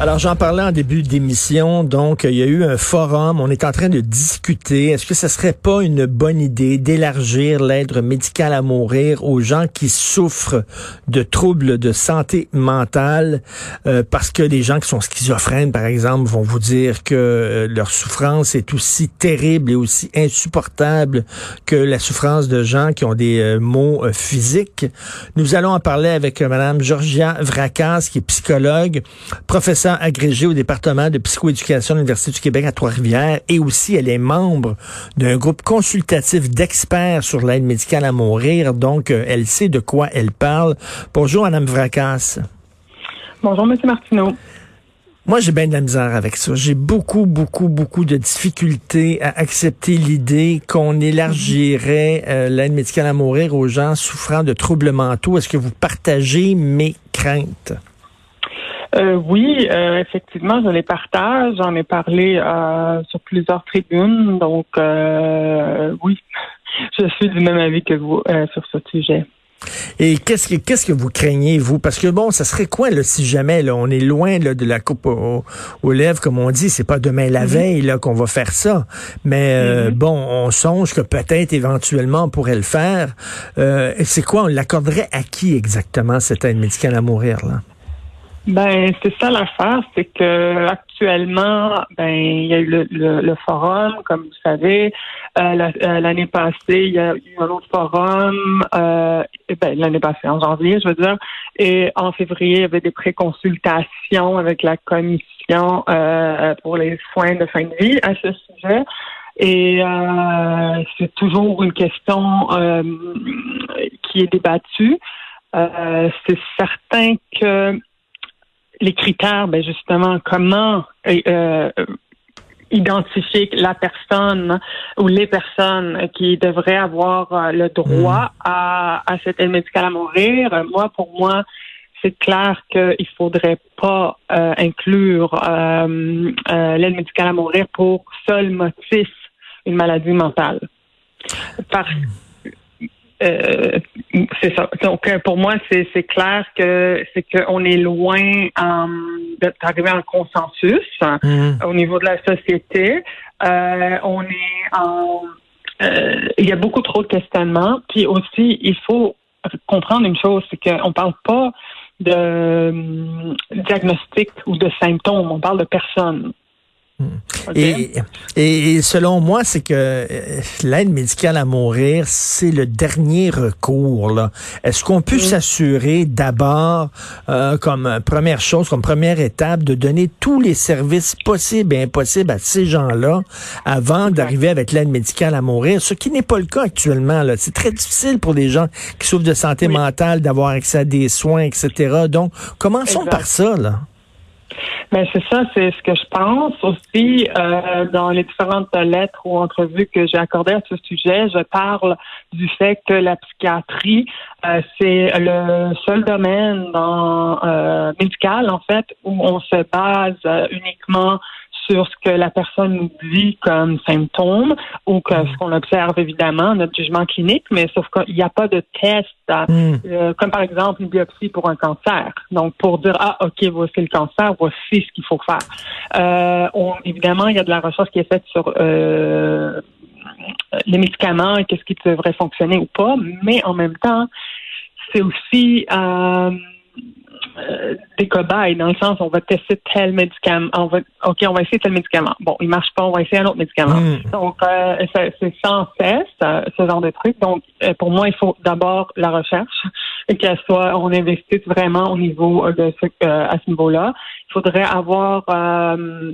Alors, j'en parlais en début d'émission. Donc, il y a eu un forum. On est en train de discuter. Est-ce que ce serait pas une bonne idée d'élargir l'aide médicale à mourir aux gens qui souffrent de troubles de santé mentale? Euh, parce que les gens qui sont schizophrènes, par exemple, vont vous dire que euh, leur souffrance est aussi terrible et aussi insupportable que la souffrance de gens qui ont des euh, maux physiques. Nous allons en parler avec Madame Georgia Vracas, qui est psychologue, professeure agrégée au département de psychoéducation de l'Université du Québec à Trois-Rivières et aussi elle est membre d'un groupe consultatif d'experts sur l'aide médicale à mourir. Donc, euh, elle sait de quoi elle parle. Bonjour, Madame Vracas. Bonjour, Monsieur Martineau. Moi, j'ai bien de la misère avec ça. J'ai beaucoup, beaucoup, beaucoup de difficultés à accepter l'idée qu'on élargirait euh, l'aide médicale à mourir aux gens souffrant de troubles mentaux. Est-ce que vous partagez mes craintes? Euh, oui, euh, effectivement, je les partage. J'en ai parlé euh, sur plusieurs tribunes. Donc, oui, je suis du même avis que vous sur ce sujet. Et qu'est-ce que qu'est-ce que vous craignez vous? Parce que bon, ça serait quoi là si jamais là, on est loin là, de la coupe au- aux lèvres comme on dit, c'est pas demain la veille là qu'on va faire ça. Mais euh, bon, on songe que peut-être éventuellement on pourrait le faire. Euh, c'est quoi On l'accorderait à qui exactement cette aide médicale à mourir là? Ben, c'est ça l'affaire, c'est que actuellement, ben, il y a eu le, le- le forum, comme vous savez. Euh, euh, l'année passée, il y a eu un autre forum. Euh, ben, l'année passée, en janvier, je veux dire. Et en février, il y avait des préconsultations avec la commission euh, pour les soins de fin de vie à ce sujet. Et euh, c'est toujours une question euh, qui est débattue. C'est certain que les critères, ben justement, comment euh, identifier la personne ou les personnes qui devraient avoir euh, le droit à, à cette aide médicale à mourir. Euh, Moi, pour moi, c'est clair qu'il faudrait pas euh, inclure euh, euh, l'aide médicale à mourir pour seul motif une maladie mentale. Parce euh, c'est ça. Donc euh, pour moi, c'est clair que c'est qu'on est loin euh, d'arriver à un consensus Mhm. au niveau de la société. Euh, on est en euh, il y a beaucoup trop de questionnements. Puis aussi, il faut comprendre une chose, c'est qu'on parle pas de euh, diagnostic ou de symptômes, on parle de personnes. Et, et, et selon moi, c'est que euh, l'aide médicale à mourir, c'est le dernier recours. Est-ce qu'on peut s'assurer d'abord, euh, comme première chose, comme première étape, de donner tous les services possibles et impossibles à ces gens-là avant d'arriver avec l'aide médicale à mourir, ce qui n'est pas le cas actuellement. C'est très difficile pour les gens qui souffrent de santé Oui. mentale d'avoir accès à des soins, etc. Donc, commençons Exact. par ça. Là. Ben c'est ça, c'est ce que je pense aussi euh, dans les différentes lettres ou entrevues que j'ai accordées à ce sujet. Je parle du fait que la psychiatrie euh, c'est le seul domaine dans euh, médical en fait où on se base euh, uniquement sur ce que la personne nous dit comme symptômes ou que ce qu'on observe évidemment, notre jugement clinique, mais sauf qu'il n'y a pas de test, à- Hmm. euh, comme par exemple une biopsie pour un cancer. Donc pour dire ah ok voici le cancer, voici ce qu'il faut faire. Euh, on- évidemment il y a de la recherche qui est faite sur euh, les médicaments et qu'est-ce qui devrait fonctionner ou pas, mais en même temps c'est aussi euh, euh, des cobayes dans le sens on va tester tel médicament, on va ok on va essayer tel médicament. Bon il marche pas, on va essayer un autre médicament. Mm. Donc euh, c'est sans cesse euh, ce genre de truc. Donc euh, pour moi il faut d'abord la recherche et qu'elle soit on investisse vraiment au niveau euh, de ce, euh, à ce niveau-là. Il faudrait avoir euh,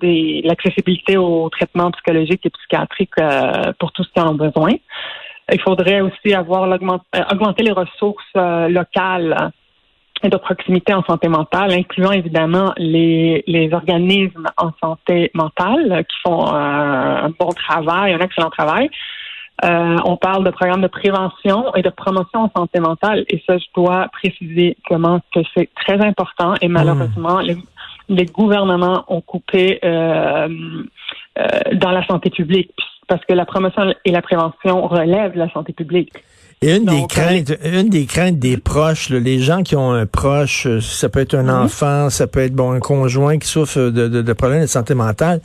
des l'accessibilité aux traitements psychologiques et psychiatriques euh, pour tous qui en ont besoin. il faudrait aussi avoir augmenter les ressources locales de proximité en santé mentale, incluant évidemment les, les organismes en santé mentale qui font un bon travail, un excellent travail. Euh, on parle de programmes de prévention et de promotion en santé mentale, et ça, je dois préciser comment que c'est très important. Et malheureusement, les, les, gouvernements ont coupé euh, euh, dans la santé publique, parce que la promotion et la prévention relèvent de la santé publique. Et une des craintes, une des craintes des proches, les gens qui ont un proche, ça peut être un mhm. enfant, ça peut être bon un conjoint qui souffre de, de, de problèmes de santé mentale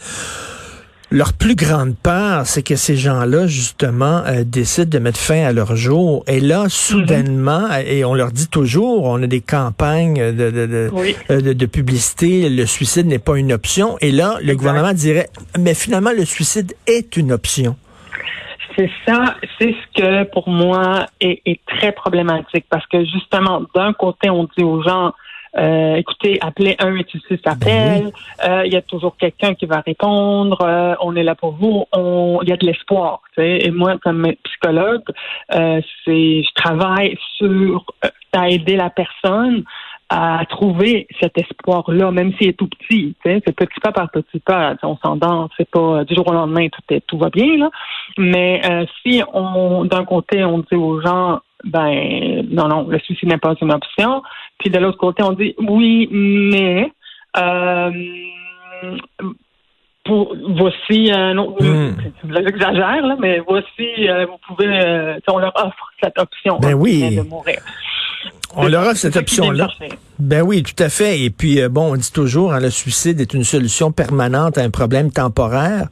leur plus grande peur, c'est que ces gens-là, justement, euh, décident de mettre fin à leur jour. Et là, soudainement, mhm. et on leur dit toujours, on a des campagnes de, de, de, euh, de, publicité, le suicide n'est pas une option. Et là, le gouvernement dirait, mais finalement, le suicide est une option. C'est ça, c'est ce que pour moi est, est très problématique parce que justement, d'un côté, on dit aux gens, euh, écoutez, appelez 186 appel. Ben euh, il y a toujours quelqu'un qui va répondre. Euh, on est là pour vous. Il y a de l'espoir. Et moi, comme psychologue, c'est je travaille sur à aider la personne à trouver cet espoir-là, même s'il est tout petit. C'est petit pas par petit pas. On s'endort, c'est pas du jour au lendemain, tout, est, tout va bien. Là. Mais si on d'un côté, on dit aux gens ben non, non, le suicide n'est pas une option. Puis de l'autre côté, on dit oui, mais euh, pour, voici un autre. Hmm. J'exagère, là, mais voici, euh, vous pouvez, euh, on leur offre cette option ben oui. de mourir. On leur offre cette option-là. Ben oui, tout à fait. Et puis, euh, bon, on dit toujours, hein, le suicide est une solution permanente à un problème temporaire.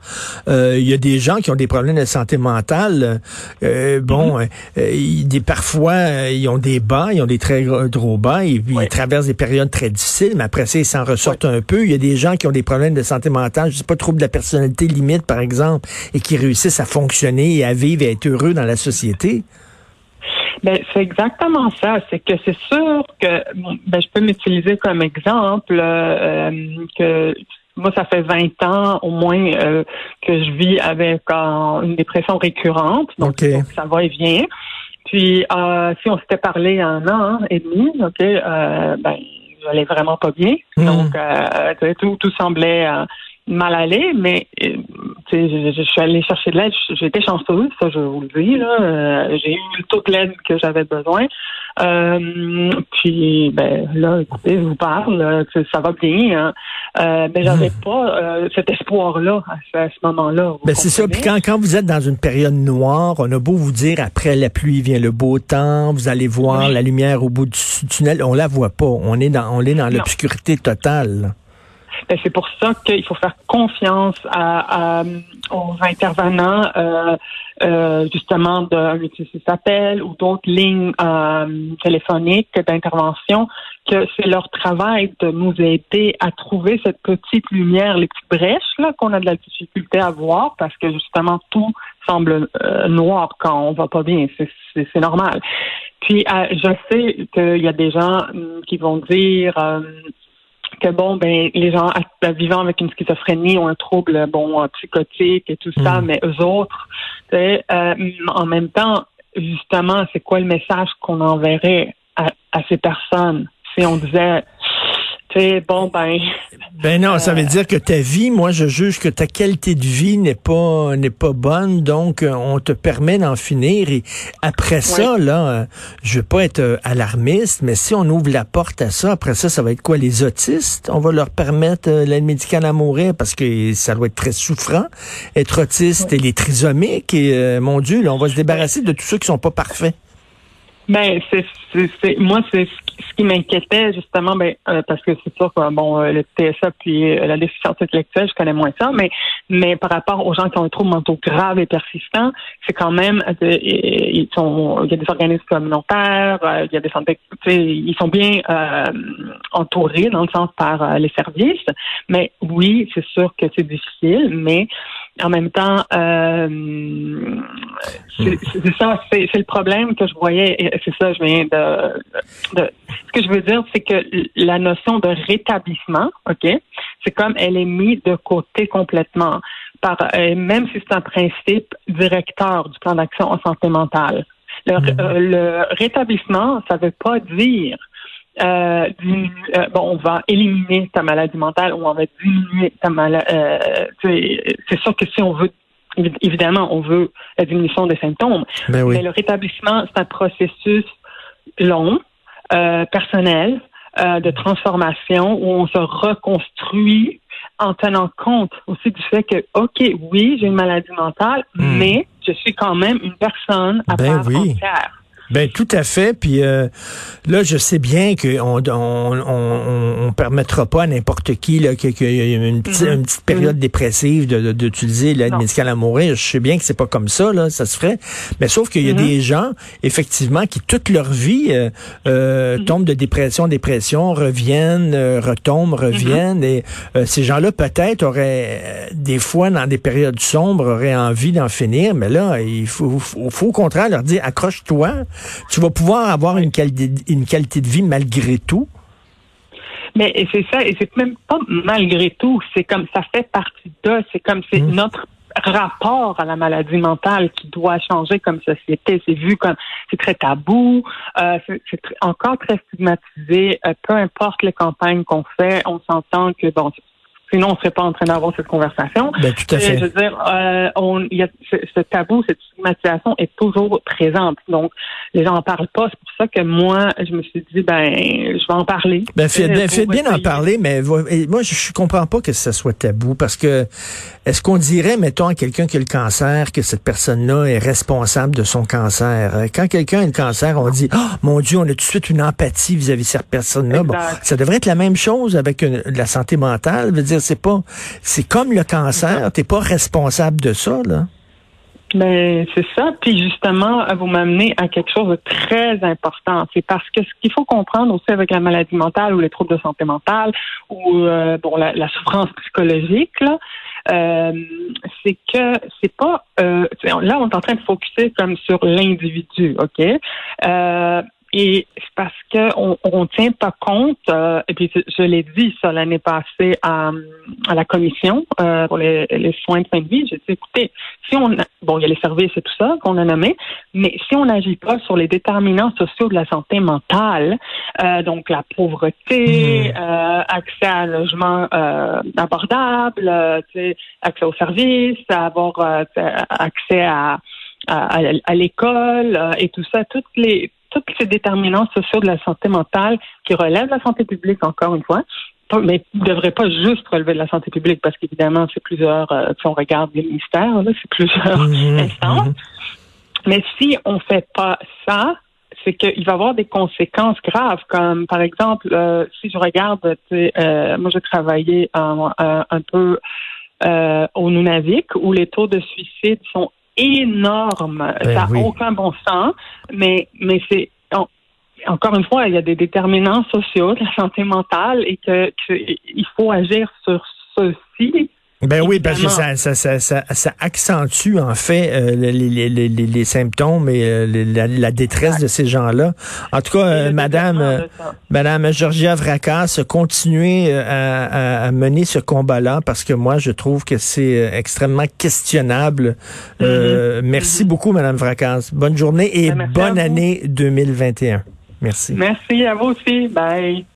Euh, il y a des gens qui ont des problèmes de santé mentale. Euh, bon, mm-hmm. des, parfois, ils ont des bas, ils ont des très gros bas, et puis ils traversent des périodes très difficiles, mais après ça, ils s'en ressortent un peu. Il y a des gens qui ont des problèmes de santé mentale, je sais pas, trouble de la personnalité limite, par exemple, et qui réussissent à fonctionner et à vivre et à être heureux dans la société. Ben, c'est exactement ça. C'est que c'est sûr que ben, je peux m'utiliser comme exemple euh, que moi, ça fait 20 ans au moins euh, que je vis avec une dépression récurrente. Donc, ça va et vient. Puis, euh, si on s'était parlé un an et demi, OK, ben, j'allais vraiment pas bien. Hmm. Donc, tout, tout semblait mal aller, mais euh, je, je, suis allée chercher de l'aide. J'ai été chanceuse, ça je vous le dis. Là. Euh, j'ai eu toute l'aide que j'avais besoin. Euh, puis ben là, écoutez, je vous parle, ça va bien. Hein. Euh, mais j'avais hmm. pas cet espoir-là à, ce moment-là. Ben c'est ça. Puis quand, quand vous êtes dans une période noire, on a beau vous dire après la pluie vient le beau temps, vous allez voir la lumière au bout du tunnel, on la voit pas. On est dans on est dans l'obscurité totale. Ben, c'est pour ça qu'il faut faire confiance à, aux intervenants, euh, euh, justement, de appel ou d'autres lignes euh, téléphoniques d'intervention, que c'est leur travail de nous aider à trouver cette petite lumière, les petites brèches là qu'on a de la difficulté à voir parce que justement tout semble euh, noir quand on va pas bien. C'est normal. Puis je sais qu'il y a des gens hum, qui vont dire que bon, ben les gens vivant avec une schizophrénie ont un trouble bon psychotique et tout ça, mm. mais eux autres, euh, en même temps, justement, c'est quoi le message qu'on enverrait à, à ces personnes? Si on disait bon, ben. Ben non, ça veut euh, dire que ta vie, moi, je juge que ta qualité de vie n'est pas n'est pas bonne, donc euh, on te permet d'en finir. Et après ça, là, euh, je veux pas être alarmiste, mais si on ouvre la porte à ça, après ça, ça va être quoi les autistes? On va leur permettre l'aide médicale à mourir parce que ça doit être très souffrant, être autiste et les trisomiques. Et mon Dieu, là, on va se débarrasser de tous ceux qui sont pas parfaits. Ben, c'est, c'est, moi, c'est ce qui m'inquiétait justement, ben, euh, parce que c'est sûr que bon, euh, le TSA puis euh, la déficience intellectuelle, je connais moins ça, mais mais par rapport aux gens qui ont un trouble mentaux grave et persistant, c'est quand même, ils sont, il y a des organismes communautaires, il y a des santé, ils sont bien entourés dans le sens par les services, mais oui, c'est sûr que c'est difficile, mais en même temps, euh, c'est ça, c'est le problème que je voyais, c'est ça, je viens de, de, Ce que je veux dire, c'est que la notion de rétablissement, OK, c'est comme elle est mise de côté complètement. par, euh, même si c'est un principe directeur du plan d'action en santé mentale. Le, Mhm. euh, le rétablissement, ça veut pas dire euh, euh, bon, on va éliminer ta maladie mentale ou on va diminuer ta maladie. c'est sûr que si on veut, évidemment, on veut la diminution des symptômes, Ben oui. mais le rétablissement, c'est un processus long, euh, personnel, euh, de transformation où on se reconstruit en tenant compte aussi du fait que, OK, oui, j'ai une maladie mentale, Hmm. mais je suis quand même une personne à Ben part oui. entière. Ben tout à fait. Puis euh, là, je sais bien qu'on on, on, on, permettra pas à n'importe qui là, qu'il y ait une, petite- Mhm. une petite période dépressive de- de- d'utiliser l'aide médicale à mourir. Je sais bien que c'est pas comme ça, là, ça se ferait. Mais sauf qu'il y a Mhm. des gens, effectivement, qui toute leur vie euh, euh, tombent de dépression en dépression, reviennent, euh, retombent, reviennent. Et euh, ces gens-là, peut-être, auraient des fois, dans des périodes sombres, auraient envie d'en finir. Mais là, il faut, faut, faut au contraire leur dire, accroche-toi. Tu vas pouvoir avoir une qualité, une qualité de vie malgré tout. Mais c'est ça, et c'est même pas malgré tout, c'est comme ça fait partie de, c'est comme c'est Mhm. notre rapport à la maladie mentale qui doit changer comme société. C'est vu comme c'est très tabou, euh, c'est encore très stigmatisé. Euh, peu importe les campagnes qu'on fait, on s'entend que bon, sinon on serait pas en train d'avoir cette conversation. Ben, tout à Euh, fait. Je veux dire, euh, on, il y a ce, ce tabou, cette stigmatisation est toujours présente. Donc, les gens en parlent pas. C'est pour ça que moi, je me suis dit, ben, je vais en parler. Ben, faites, Euh, pour faites bien d'en essayer. parler, mais moi, je, je comprends pas que ça soit tabou parce que est-ce qu'on dirait, mettons, à quelqu'un qui a le cancer que cette personne-là est responsable de son cancer? Euh, Quand quelqu'un a le cancer, on dit, oh, mon Dieu, on a tout de suite une empathie vis-à-vis de cette personne-là. Bon, ça devrait être la même chose avec une- la santé mentale. Je veux dire, c'est pas, c'est comme le cancer, t'es pas responsable de ça, là. Ben, c'est ça. Puis justement, vous m'amenez à quelque chose de très important. C'est parce que ce qu'il faut comprendre aussi avec la maladie mentale ou les troubles de santé mentale ou euh, bon la, la souffrance psychologique, là, euh, c'est que c'est pas euh, là on est en train de focuser comme sur l'individu, ok? Et c'est parce que on, on tient pas compte, euh, et puis je, je l'ai dit ça l'année passée à, à la commission euh, pour les, les soins de fin de vie. J'ai dit, écoutez, si on a- bon, il y a les services et tout ça qu'on a nommé, mais si on n'agit pas sur les déterminants sociaux de la santé mentale, euh, donc la pauvreté, Mhm. euh, accès à un logement euh, abordable, euh, accès aux services, avoir euh, accès à à, à- à l'école euh, et tout ça, toutes les tous ces déterminants sociaux de la santé mentale qui relèvent de la santé publique, encore une fois, mais ne devraient pas juste relever de la santé publique parce qu'évidemment, c'est plusieurs, euh, si on regarde les ministères, c'est plusieurs Mhm, instances. mhm. Mais si on fait pas ça, c'est qu'il va y avoir des conséquences graves, comme par exemple, euh, si je regarde, euh, moi j'ai travaillé un, un- un peu euh, au Nunavik où les taux de suicide sont énormes. Ben ça n'a oui. aucun bon sens, mais, mais c'est encore une fois, il y a des déterminants sociaux de la santé mentale et que, que il faut agir sur ceci. Ben oui, parce que ça, ça, ça, ça, ça accentue en fait euh, les, les, les, les- symptômes et euh, la, la détresse de ces gens-là. En tout cas, euh, Madame. Madame Georgia Vracas, continuez à, à- à mener ce combat-là parce que moi, je trouve que c'est extrêmement questionnable. Euh, Merci beaucoup, Madame Vracas. Bonne journée et Ben, bonne année 2021. Merci. Merci à vous aussi. Bye.